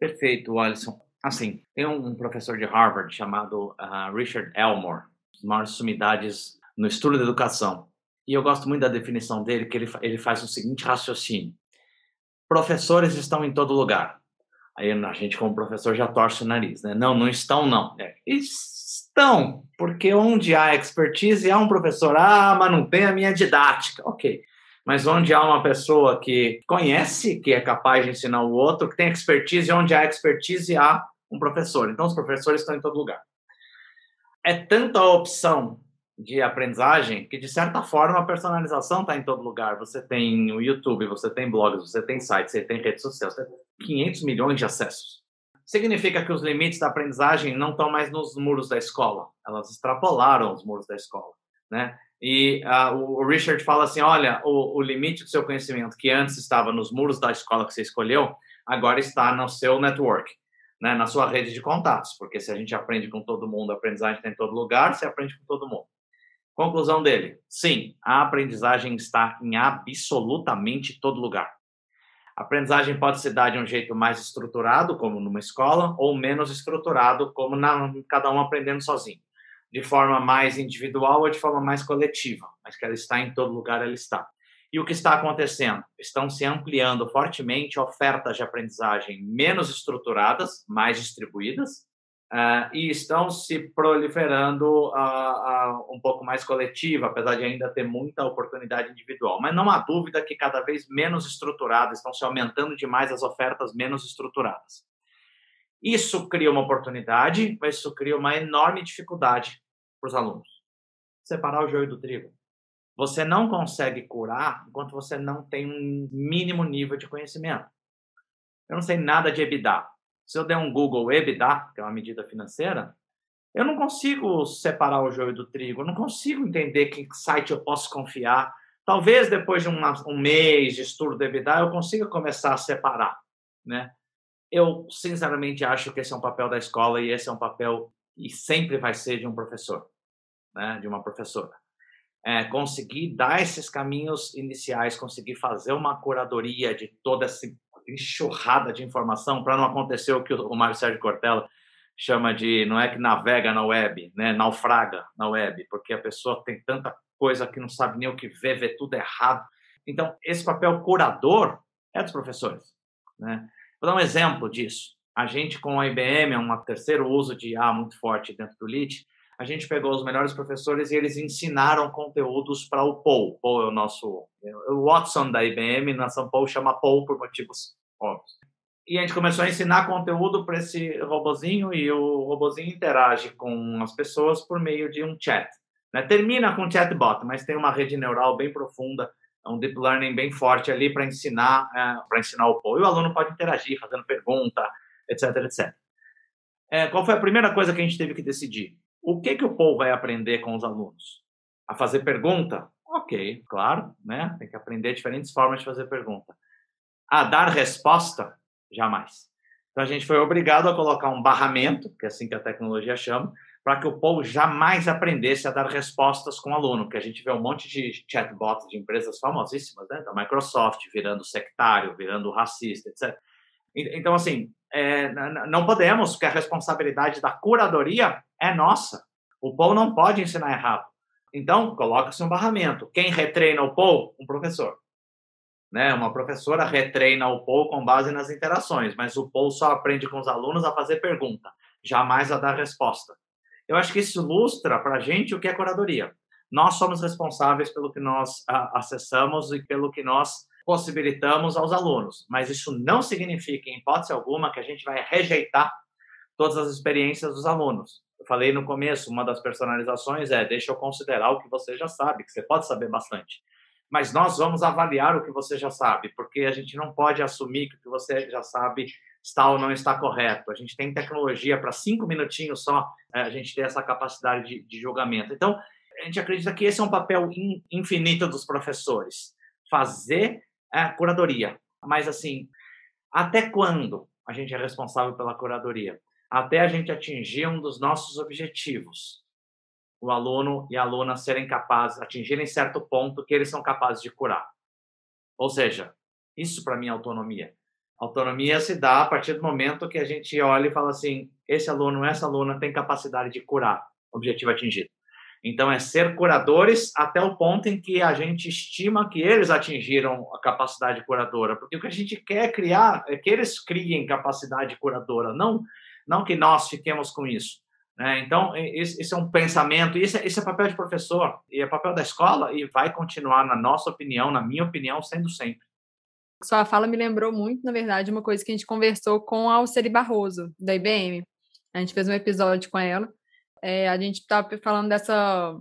Perfeito, Alisson. Assim, tem um professor de Harvard chamado uh, Richard Elmore, as maiores sumidades no estudo da educação. E eu gosto muito da definição dele, que ele, ele faz o seguinte raciocínio. Professores estão em todo lugar. Aí a gente, como professor, já torce o nariz, né? Não, não estão, não. É, estão, porque onde há expertise, há um professor. Ah, mas não tem a minha didática. Ok mas onde há uma pessoa que conhece, que é capaz de ensinar o outro, que tem expertise, onde há expertise, há um professor. Então, os professores estão em todo lugar. É tanta opção de aprendizagem que, de certa forma, a personalização está em todo lugar. Você tem o YouTube, você tem blogs, você tem sites, você tem redes sociais, você 500 milhões de acessos. Significa que os limites da aprendizagem não estão mais nos muros da escola. Elas extrapolaram os muros da escola, né? E uh, o Richard fala assim: olha, o, o, limite do seu conhecimento, que antes estava nos muros da escola que você escolheu, agora está no seu network, né, na sua rede de contatos. Porque se a gente aprende com todo mundo, a aprendizagem está em todo lugar, você aprende com todo mundo. Conclusão dele: sim, a aprendizagem está em absolutamente todo lugar. A aprendizagem pode se dar de um jeito mais estruturado, como numa escola, ou menos estruturado, como na, cada um aprendendo sozinho de forma mais individual ou de forma mais coletiva, mas que ela está em todo lugar, ela está. E o que está acontecendo? Estão se ampliando fortemente ofertas de aprendizagem menos estruturadas, mais distribuídas, uh, e estão se proliferando uh, uh, um pouco mais coletiva, apesar de ainda ter muita oportunidade individual. Mas não há dúvida que cada vez menos estruturadas, estão se aumentando demais as ofertas menos estruturadas. Isso cria uma oportunidade, mas isso cria uma enorme dificuldade para os alunos. Separar o joio do trigo. Você não consegue curar enquanto você não tem um mínimo nível de conhecimento. Eu não sei nada de EBITDA. Se eu der um Google EBITDA, que é uma medida financeira, eu não consigo separar o joio do trigo. Eu não consigo entender que site eu posso confiar. Talvez depois de uma, um mês de estudo do EBITDA eu consiga começar a separar, né? eu sinceramente acho que esse é um papel da escola e esse é um papel e sempre vai ser de um professor, né, de uma professora. É, conseguir dar esses caminhos iniciais, conseguir fazer uma curadoria de toda essa enxurrada de informação para não acontecer o que o Mário Sérgio Cortella chama de não é que navega na web, né, naufraga na web, porque a pessoa tem tanta coisa que não sabe nem o que vê, vê tudo errado. Então, esse papel curador é dos professores, né? Vou dar um exemplo disso. A gente, com a IBM, é um terceiro uso de IA muito forte dentro do LIT, a gente pegou os melhores professores e eles ensinaram conteúdos para o Paul. Paul é o nosso... O Watson da IBM, na São Paulo, chama Paul por motivos óbvios. E a gente começou a ensinar conteúdo para esse robozinho e o robozinho interage com as pessoas por meio de um chat. Né? Termina com chatbot, mas tem uma rede neural bem profunda, um deep learning bem forte ali para ensinar, é, para ensinar o Paul. E o aluno pode interagir, fazendo pergunta, etc, etc. É, qual foi a primeira coisa que a gente teve que decidir? O que que o Paul vai aprender com os alunos? A fazer pergunta? Ok, claro, né? Tem que aprender diferentes formas de fazer pergunta. A dar resposta? Jamais. Então a gente foi obrigado a colocar um barramento, que é assim que a tecnologia chama, para que o Paul jamais aprendesse a dar respostas com o aluno, que a gente vê um monte de chatbots de empresas famosíssimas, né, da Microsoft, virando sectário, virando racista, etc. Então, assim, é, não podemos, porque a responsabilidade da curadoria é nossa. O Paul não pode ensinar errado. Então, coloca-se um barramento. Quem retreina o Paul? Um professor. Né? Uma professora retreina o Paul com base nas interações, mas o Paul só aprende com os alunos a fazer pergunta, jamais a dar resposta. Eu acho que isso ilustra para a gente o que é curadoria. Nós somos responsáveis pelo que nós acessamos e pelo que nós possibilitamos aos alunos, mas isso não significa, em hipótese alguma, que a gente vai rejeitar todas as experiências dos alunos. Eu falei no começo, uma das personalizações é deixa eu considerar o que você já sabe, que você pode saber bastante. Mas nós vamos avaliar o que você já sabe, porque a gente não pode assumir que o que você já sabe está ou não está correto. A gente tem tecnologia para cinco minutinhos só, é, a gente ter essa capacidade de, de julgamento. Então, a gente acredita que esse é um papel in, infinito dos professores, fazer a curadoria. Mas, assim, até quando a gente é responsável pela curadoria? Até a gente atingir um dos nossos objetivos. O aluno e a aluna serem capazes, atingirem certo ponto que eles são capazes de curar. Ou seja, isso para mim é autonomia. Autonomia se dá a partir do momento que a gente olha e fala assim: esse aluno, essa aluna tem capacidade de curar, objetivo atingido. Então, é ser curadores até o ponto em que a gente estima que eles atingiram a capacidade curadora. Porque o que a gente quer criar é que eles criem capacidade curadora, não, não que nós fiquemos com isso. Né? Então, esse é um pensamento, esse, é, esse é papel de professor, e é papel da escola, e vai continuar, na nossa opinião, na minha opinião, sendo sempre. Sua fala me lembrou muito, na verdade, uma coisa que a gente conversou com a Alceli Barroso, da IBM. A gente fez um episódio com ela. É, a gente estava falando dessa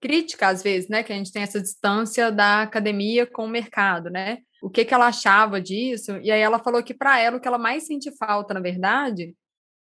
crítica, às vezes, né? Que a gente tem essa distância da academia com o mercado, né? O que, que ela achava disso? E aí ela falou que, para ela, o que ela mais sente falta, na verdade,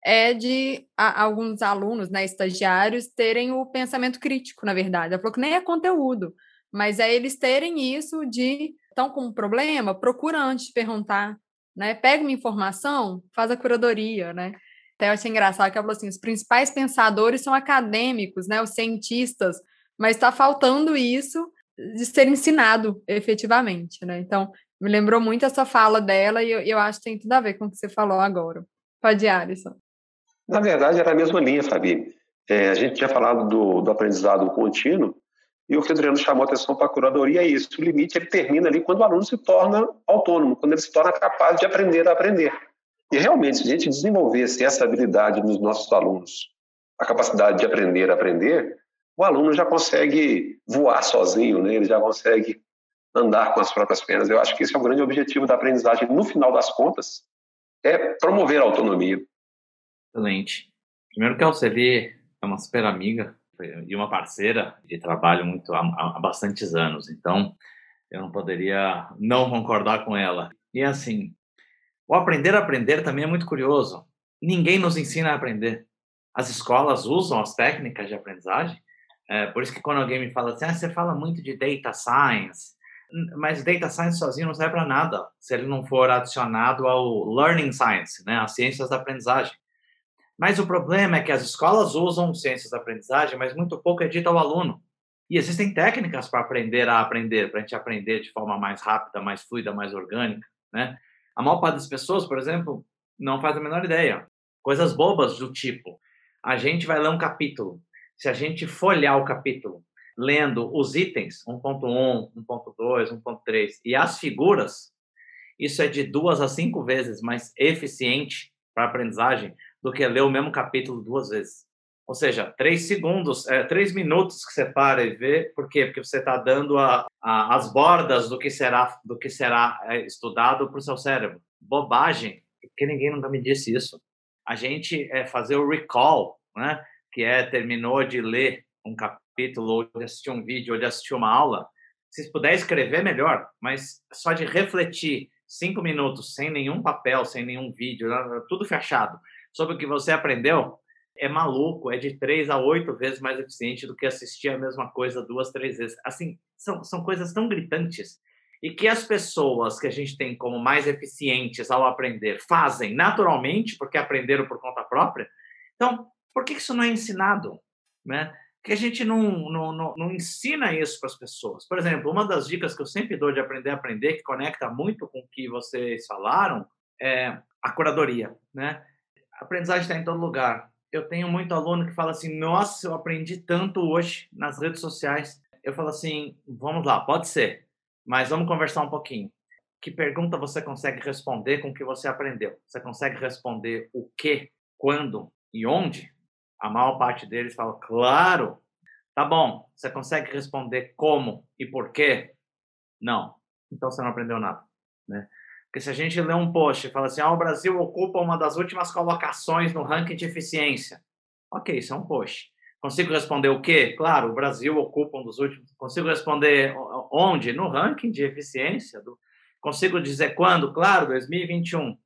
é de a, alguns alunos, né, estagiários, terem o pensamento crítico, na verdade. Ela falou que nem é conteúdo, mas é eles terem isso de estão com um problema, procura antes de perguntar, né? Pega uma informação, faz a curadoria, né? Até eu achei engraçado que ela falou assim: os principais pensadores são acadêmicos, né? Os cientistas, mas está faltando isso de ser ensinado efetivamente, né? Então, me lembrou muito essa fala dela e eu, eu acho que tem tudo a ver com o que você falou agora. Pode, Alisson. Na verdade, era a mesma linha, Fabi. É, a gente tinha falado do, do aprendizado contínuo, e o que o Adriano chamou a atenção para a curadoria é isso. O limite ele termina ali quando o aluno se torna autônomo, quando ele se torna capaz de aprender a aprender. E realmente, se a gente desenvolvesse essa habilidade nos nossos alunos, a capacidade de aprender a aprender, o aluno já consegue voar sozinho, né? ele já consegue andar com as próprias pernas. Eu acho que esse é o grande objetivo da aprendizagem, no final das contas, é promover a autonomia. Excelente. Primeiro que a Alceli é uma super amiga, e uma parceira de trabalho muito há, há bastantes anos. Então, eu não poderia não concordar com ela. E assim, o aprender a aprender também é muito curioso. Ninguém nos ensina a aprender. As escolas usam as técnicas de aprendizagem. É, por isso que quando alguém me fala assim, ah, você fala muito de data science, mas data science sozinho não serve para nada se ele não for adicionado ao learning science, né, as ciências da aprendizagem. Mas o problema é que as escolas usam ciências da aprendizagem, mas muito pouco é dito ao aluno. E existem técnicas para aprender a aprender, para a gente aprender de forma mais rápida, mais fluida, mais orgânica, né? A maior parte das pessoas, por exemplo, não faz a menor ideia. Coisas bobas do tipo, a gente vai ler um capítulo. Se a gente folhear o capítulo, lendo os itens, 1.1, 1.2, 1.3 e as figuras, isso é de duas a cinco vezes mais eficiente para aprendizagem do que ler o mesmo capítulo duas vezes. Ou seja, três segundos, é, três minutos que você para e vê. Por quê? Porque você está dando a, a, as bordas do que será, do que será é, estudado para o seu cérebro. Bobagem, porque ninguém nunca me disse isso. A gente é fazer o recall, né? que é terminou de ler um capítulo, ou de assistir um vídeo, ou de assistir uma aula, se puder escrever, melhor, mas só de refletir cinco minutos, sem nenhum papel, sem nenhum vídeo, tudo fechado, sobre o que você aprendeu, é maluco, é de três a oito vezes mais eficiente do que assistir a mesma coisa duas, três vezes. Assim, são, são coisas tão gritantes e que as pessoas que a gente tem como mais eficientes ao aprender fazem naturalmente, porque aprenderam por conta própria. Então, por que isso não é ensinado? Né? Que a gente não, não, não, não ensina isso para as pessoas. Por exemplo, uma das dicas que eu sempre dou de aprender a aprender, que conecta muito com o que vocês falaram, é a curadoria. Né? Aprendizagem está em todo lugar. Eu tenho muito aluno que fala assim: Nossa, eu aprendi tanto hoje nas redes sociais. Eu falo assim: Vamos lá, pode ser mas vamos conversar um pouquinho. Que pergunta você consegue responder com o que você aprendeu? Você consegue responder o que, quando e onde? A maior parte deles fala, claro. Tá bom. Você consegue responder como e por quê? Não. Então você não aprendeu nada, né? Porque se a gente lê um post e fala assim, ah, o Brasil ocupa uma das últimas colocações no ranking de eficiência. Ok, isso é um post. Consigo responder o quê? Claro, o Brasil ocupa um dos últimos. Consigo responder onde? No ranking de eficiência. Do... Consigo dizer quando? Claro, 2021.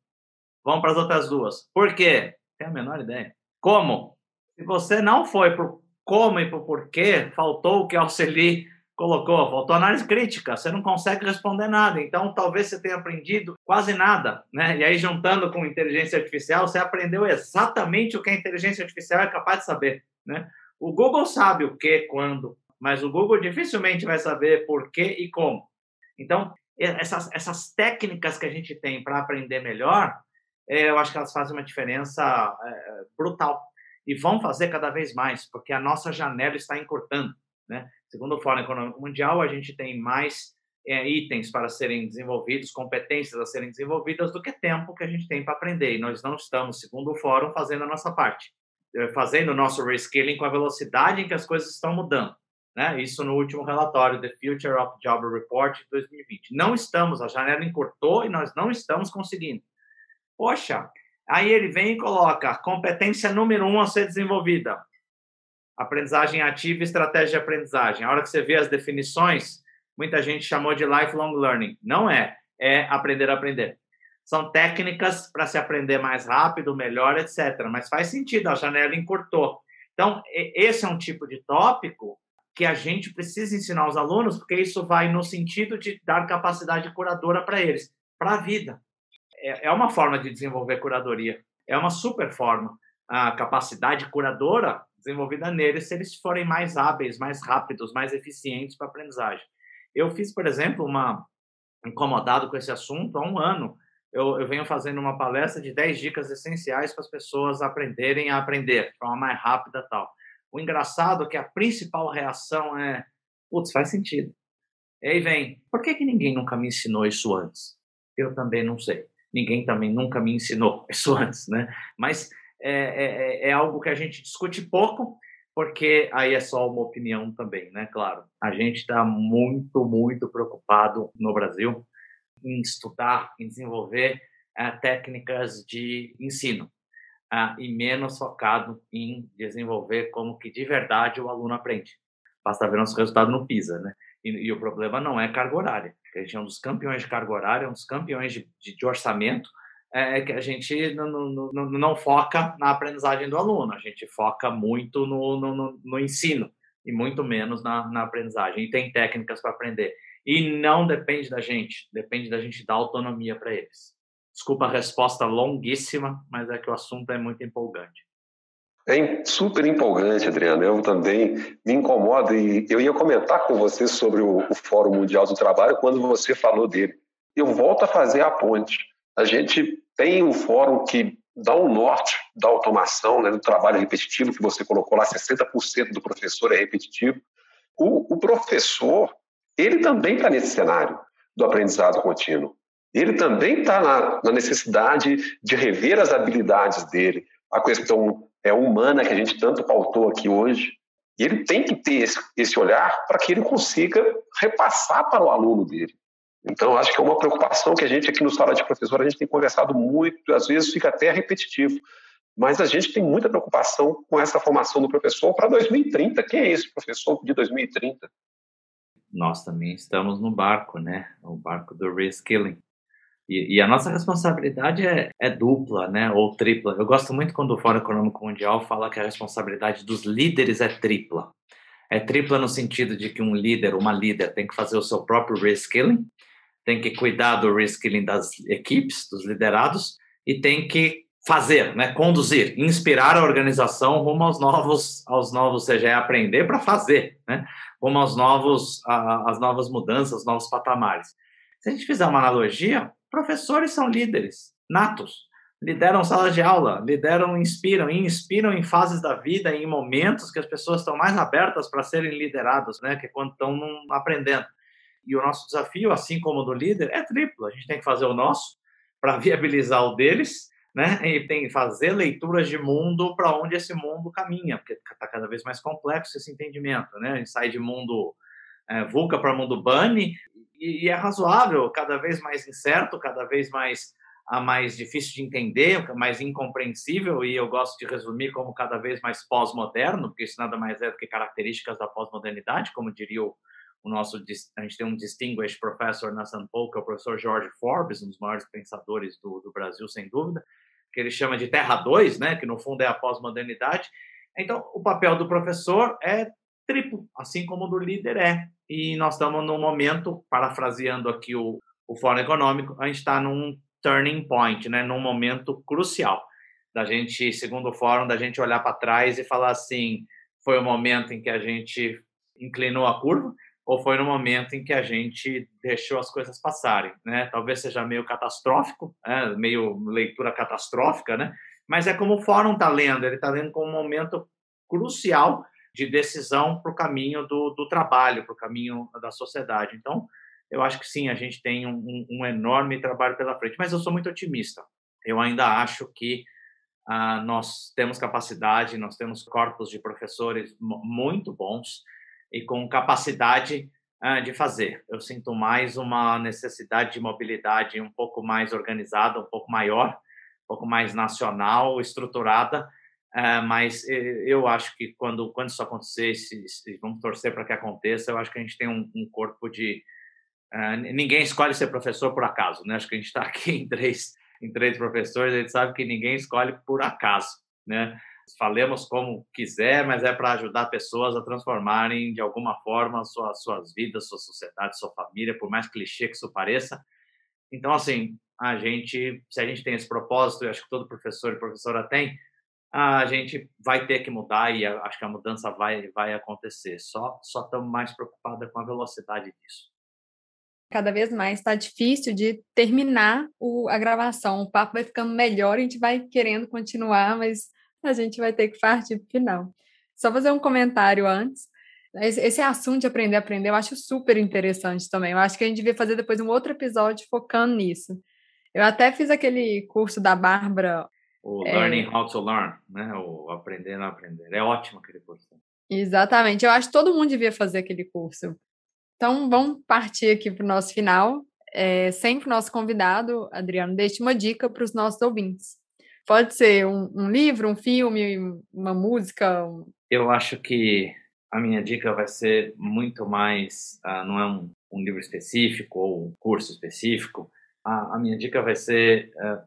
Vamos para as outras duas. Por quê? Tem a menor ideia. Como? Se você não foi para como e para porquê, faltou o que a Alceli colocou, faltou análise crítica, você não consegue responder nada. Então, talvez você tenha aprendido quase nada, né? E aí, juntando com inteligência artificial, você aprendeu exatamente o que a inteligência artificial é capaz de saber, né? O Google sabe o que, quando, mas o Google dificilmente vai saber por que e como. Então, essas, essas técnicas que a gente tem para aprender melhor, é, eu acho que elas fazem uma diferença é, brutal. E vão fazer cada vez mais, porque a nossa janela está encurtando. Né? Segundo o Fórum Econômico Mundial, a gente tem mais é, itens para serem desenvolvidos, competências a serem desenvolvidas, do que tempo que a gente tem para aprender. E nós não estamos, segundo o Fórum, fazendo a nossa parte. Eh, fazendo o nosso reskilling com a velocidade em que as coisas estão mudando. Né? Isso no último relatório, The Future of Job Report de 2020. Não estamos, a janela encurtou e nós não estamos conseguindo. Poxa, aí ele vem e coloca competência número um a ser desenvolvida. Aprendizagem ativa e estratégia de aprendizagem. A hora que você vê as definições, muita gente chamou de lifelong learning. Não é, é aprender a aprender são técnicas para se aprender mais rápido, melhor, etc. Mas faz sentido, a janela encurtou. Então, esse é um tipo de tópico que a gente precisa ensinar aos alunos, porque isso vai no sentido de dar capacidade curadora para eles, para a vida. É, é uma forma de desenvolver curadoria, é uma super forma. A capacidade curadora desenvolvida neles, se eles forem mais hábeis, mais rápidos, mais eficientes para aprendizagem. Eu fiz, por exemplo, uma incomodado com esse assunto há um ano eu, eu venho fazendo uma palestra de 10 dicas essenciais para as pessoas aprenderem a aprender de forma mais rápida tal. O engraçado é que a principal reação é, putz, faz sentido. E aí vem, por que, que ninguém nunca me ensinou isso antes? Eu também não sei. Ninguém também nunca me ensinou isso antes, né? Mas é, é, é, é algo que a gente discute pouco, porque aí é só uma opinião também, né? Claro, a gente está muito, muito preocupado no Brasil em estudar, em desenvolver uh, técnicas de ensino e menos focado em desenvolver como que de verdade o aluno aprende. Basta ver nosso resultado no PISA, né? E, e o problema não é carga horária, a gente é um dos campeões de carga horária, é um dos campeões de, de, de orçamento, é, é que a gente não, não, não, não, foca na aprendizagem do aluno, a gente foca muito no, no, no ensino e muito menos na, na aprendizagem. E tem técnicas para aprender. E não depende da gente, depende da gente dar autonomia para eles. Desculpa a resposta longuíssima, mas é que o assunto é muito empolgante. É super empolgante, Adriano. Eu também me incomodo e eu ia comentar com você sobre o, o Fórum Mundial do Trabalho quando você falou dele. Eu volto a fazer a ponte. A gente tem um fórum que dá um norte da automação, né, do trabalho repetitivo, que você colocou lá, 60% do professor é repetitivo. O, o professor, ele também está nesse cenário do aprendizado contínuo. Ele também está na, na, necessidade de rever as habilidades dele, a questão é humana que a gente tanto pautou aqui hoje. E ele tem que ter esse, esse olhar para que ele consiga repassar para o aluno dele. Então, acho que é uma preocupação que a gente aqui no Sala de Professor, a gente tem conversado muito, às vezes fica até repetitivo. mas a gente tem muita preocupação com essa formação do professor para 2030. Quem é esse professor de 2030? Nós também estamos no barco, né? O barco do reskilling. E, e a nossa responsabilidade é, é, dupla, né? Ou tripla. Eu gosto muito quando o Fórum Econômico Mundial fala que a responsabilidade dos líderes é tripla. É tripla no sentido de que um líder, uma líder, tem que fazer o seu próprio reskilling, tem que cuidar do reskilling das equipes, dos liderados, e tem que fazer, né, conduzir, inspirar a organização rumo aos novos, aos novos, seja, é aprender para fazer, né, rumo aos novos, às novas mudanças, novos patamares. Se a gente fizer uma analogia, professores são líderes natos, lideram salas de aula, lideram, inspiram, e inspiram em fases da vida, em momentos que as pessoas estão mais abertas para serem lideradas, né, que é quando estão aprendendo. E o nosso desafio, assim como o do líder, é triplo. A gente tem que fazer o nosso para viabilizar o deles né? E tem que fazer leituras de mundo para onde esse mundo caminha, porque está cada vez mais complexo esse entendimento, né? A gente sai de mundo é, VUCA para mundo BANI e, e, é razoável, cada vez mais incerto, cada vez mais a mais difícil de entender, mais incompreensível, e eu gosto de resumir como cada vez mais pós-moderno, porque isso nada mais é do que características da pós-modernidade, como diria o, o, nosso, a gente tem um distinguished professor na. Paul, que é o professor George Forbes, um dos maiores pensadores do, do Brasil, sem dúvida, que ele chama de Terra 2, né, que no fundo é a pós-modernidade. Então, o papel do professor é triplo, assim como o do líder é. E nós estamos num momento, parafraseando aqui o, o Fórum Econômico, a gente está num turning point, né, num momento crucial da gente, segundo o fórum, da gente olhar para trás e falar assim, foi o momento em que a gente inclinou a curva, ou foi no momento em que a gente deixou as coisas passarem, né? Talvez seja meio catastrófico, né? meio leitura catastrófica, né? Mas é como o fórum está lendo, ele está lendo como um momento crucial de decisão para o caminho do, do trabalho, para o caminho da sociedade. Então, eu acho que sim, a gente tem um, um, enorme trabalho pela frente, mas eu sou muito otimista. Eu ainda acho que ah, nós temos capacidade, nós temos corpos de professores muito bons, e com capacidade de fazer. Eu sinto mais uma necessidade de mobilidade um pouco mais organizada, um pouco maior, um pouco mais nacional, estruturada, mas eu acho que quando, quando isso acontecer, se, se vamos torcer para que aconteça, eu acho que a gente tem um, um corpo de. Ninguém escolhe ser professor por acaso, né? Acho que a gente está aqui em três, em três professores, a gente sabe que ninguém escolhe por acaso, né? Falemos como quiser, mas é para ajudar pessoas a transformarem de alguma forma suas, suas vidas, sua sociedade, sua família, por mais clichê que isso pareça. Então, assim, a gente, se a gente tem esse propósito, e acho que todo professor e professora tem, a gente vai ter que mudar e acho que a mudança vai, vai acontecer. Só só estamos mais preocupados com a velocidade disso. Cada vez mais está difícil de terminar o, a gravação. O papo vai ficando melhor, a gente vai querendo continuar, mas a gente vai ter que partir para o final. Só fazer um comentário antes. Esse, assunto de aprender a aprender eu acho super interessante também. Eu acho que a gente devia fazer depois um outro episódio focando nisso. Eu até fiz aquele curso da Bárbara. O é... Learning How to Learn, né? O Aprendendo a Aprender. É ótimo aquele curso. Exatamente. Eu acho que todo mundo devia fazer aquele curso. Então, vamos partir aqui para o nosso final. É, sempre o nosso convidado, Adriano, deixe uma dica para os nossos ouvintes. Pode ser um, um livro, um filme, uma música. Eu acho que a minha dica vai ser muito mais, uh, não é um, um, livro específico ou um curso específico. A, a minha dica vai ser, uh,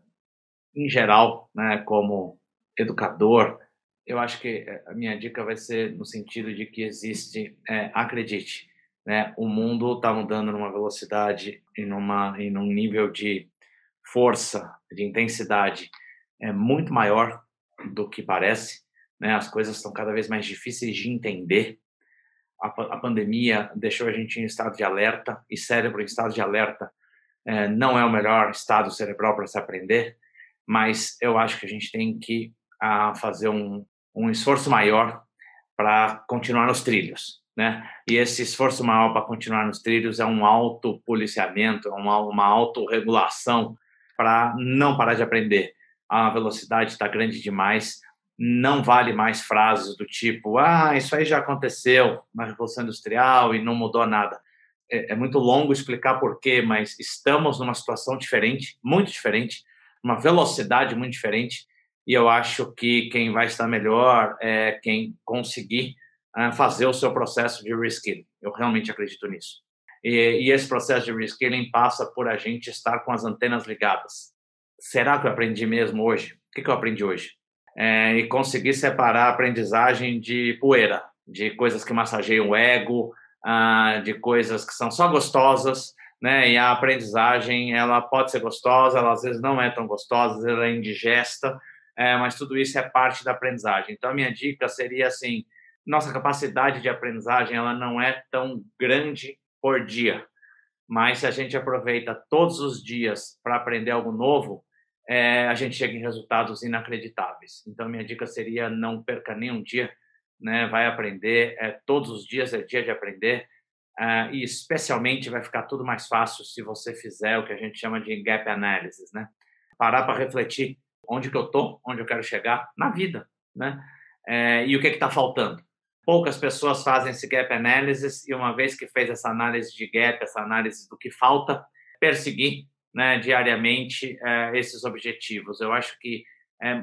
em geral, né, como educador, eu acho que eh, a minha dica vai ser no sentido de que existe, é, acredite, né, o mundo está mudando numa velocidade e numa em um nível de força, de intensidade é muito maior do que parece. Né? As coisas estão cada vez mais difíceis de entender. A, a, pandemia deixou a gente em estado de alerta e cérebro em estado de alerta é, não é o melhor estado cerebral para se aprender, mas eu acho que a gente tem que a, fazer um, um esforço maior para continuar nos trilhos. Né? E esse esforço maior para continuar nos trilhos é um autopoliciamento, é uma, uma autorregulação para não parar de aprender a velocidade está grande demais, não vale mais frases do tipo, ah, isso aí já aconteceu na Revolução Industrial e não mudou nada. É, é muito longo explicar por quê, mas estamos numa situação diferente, muito diferente, uma velocidade muito diferente, e eu acho que quem vai estar melhor é quem conseguir uh, fazer o seu processo de reskilling. Eu realmente acredito nisso. E, e, esse processo de reskilling passa por a gente estar com as antenas ligadas. Será que eu aprendi mesmo hoje? O que, que eu aprendi hoje? É, e conseguir separar a aprendizagem de poeira, de coisas que massageiam o ego, uh, de coisas que são só gostosas, né? E a aprendizagem, ela pode ser gostosa, ela às vezes não é tão gostosa, ela é indigesta, é, mas tudo isso é parte da aprendizagem. Então, a minha dica seria assim: nossa capacidade de aprendizagem ela não é tão grande por dia, mas se a gente aproveita todos os dias para aprender algo novo, é, a gente chega em resultados inacreditáveis. Então, minha dica seria não perca nenhum dia, né? Vai aprender, é, todos os dias é dia de aprender. Uh, e especialmente vai ficar tudo mais fácil se você fizer o que a gente chama de gap analysis, né? Parar para refletir onde que eu tô, onde eu quero chegar na vida, né? É, e o que está faltando. Poucas pessoas fazem esse gap analysis e uma vez que fez essa análise de gap, essa análise do que falta, perseguir né, diariamente é, esses objetivos. Eu acho que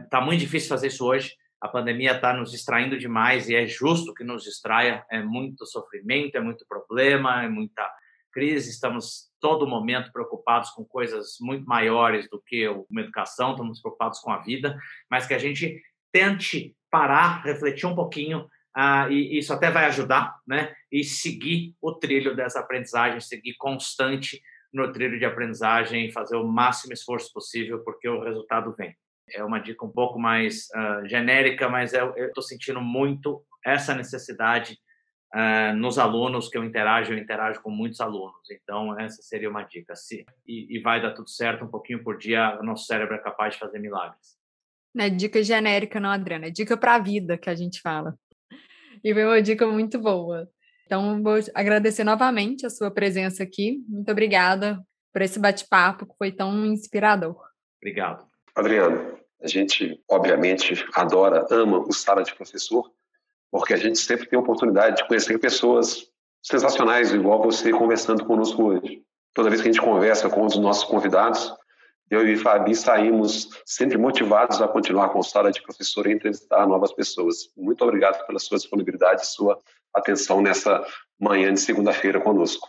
está é, muito difícil fazer isso hoje. A pandemia está nos distraindo demais e é justo que nos distraia. É muito sofrimento, é muito problema, é muita crise. Estamos todo momento preocupados com coisas muito maiores do que uma educação, estamos preocupados com a vida, mas que a gente tente parar, refletir um pouquinho, ah, e isso até vai ajudar, né? E seguir o trilho dessa aprendizagem, seguir constante no trilho de aprendizagem, fazer o máximo esforço possível, porque o resultado vem. É uma dica um pouco mais uh, genérica, mas eu estou sentindo muito essa necessidade uh, nos alunos que eu interajo, eu interajo com muitos alunos. Então, essa seria uma dica. Se, e, e vai dar tudo certo um pouquinho por dia, o nosso cérebro é capaz de fazer milagres. Não é dica genérica, não, Adriana. É dica para a vida que a gente fala. E foi uma dica muito boa. Então, vou agradecer novamente a sua presença aqui. Muito obrigada por esse bate-papo que foi tão inspirador. Obrigado. Adriano, a gente, obviamente, adora, ama o Sala de Professor, porque a gente sempre tem a oportunidade de conhecer pessoas sensacionais, igual você conversando conosco hoje. Toda vez que a gente conversa com os nossos convidados, eu e Fabi saímos sempre motivados a continuar com o Sala de Professor e entrevistar novas pessoas. Muito obrigado pela sua disponibilidade e sua atenção nessa manhã de segunda-feira conosco.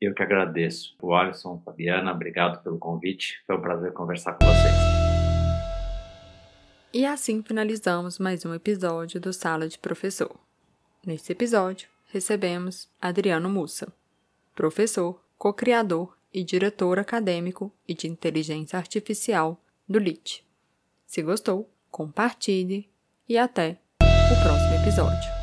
Eu que agradeço. O Alisson, Fabiana, obrigado pelo convite. Foi um prazer conversar com vocês. E assim finalizamos mais um episódio do Sala de Professor. Nesse episódio, recebemos Adriano Mussa, professor, co-criador e diretor acadêmico e de inteligência artificial do LIT. Se gostou, compartilhe e até o próximo episódio.